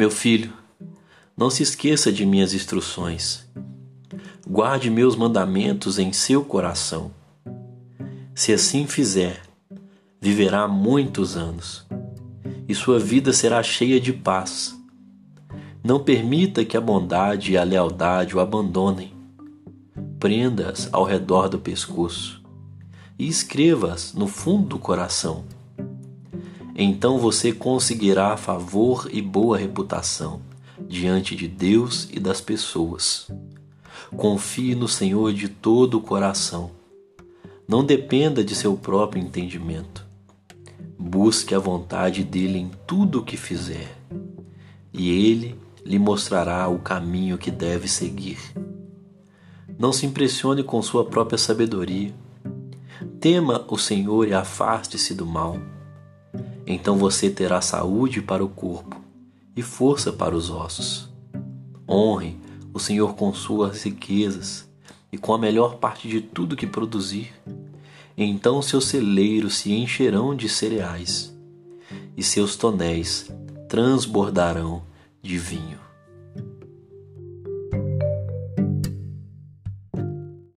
Meu filho, não se esqueça de minhas instruções. Guarde meus mandamentos em seu coração. Se assim fizer, viverá muitos anos e sua vida será cheia de paz. Não permita que a bondade e a lealdade o abandonem. Prenda-as ao redor do pescoço e escreva-as no fundo do coração. Então você conseguirá favor e boa reputação diante de Deus e das pessoas. Confie no Senhor de todo o coração. Não dependa de seu próprio entendimento. Busque a vontade dele em tudo o que fizer, e ele lhe mostrará o caminho que deve seguir. Não se impressione com sua própria sabedoria. Tema o Senhor e afaste-se do mal. Então você terá saúde para o corpo e força para os ossos. Honre o Senhor com suas riquezas e com a melhor parte de tudo que produzir. Então seus celeiros se encherão de cereais e seus tonéis transbordarão de vinho.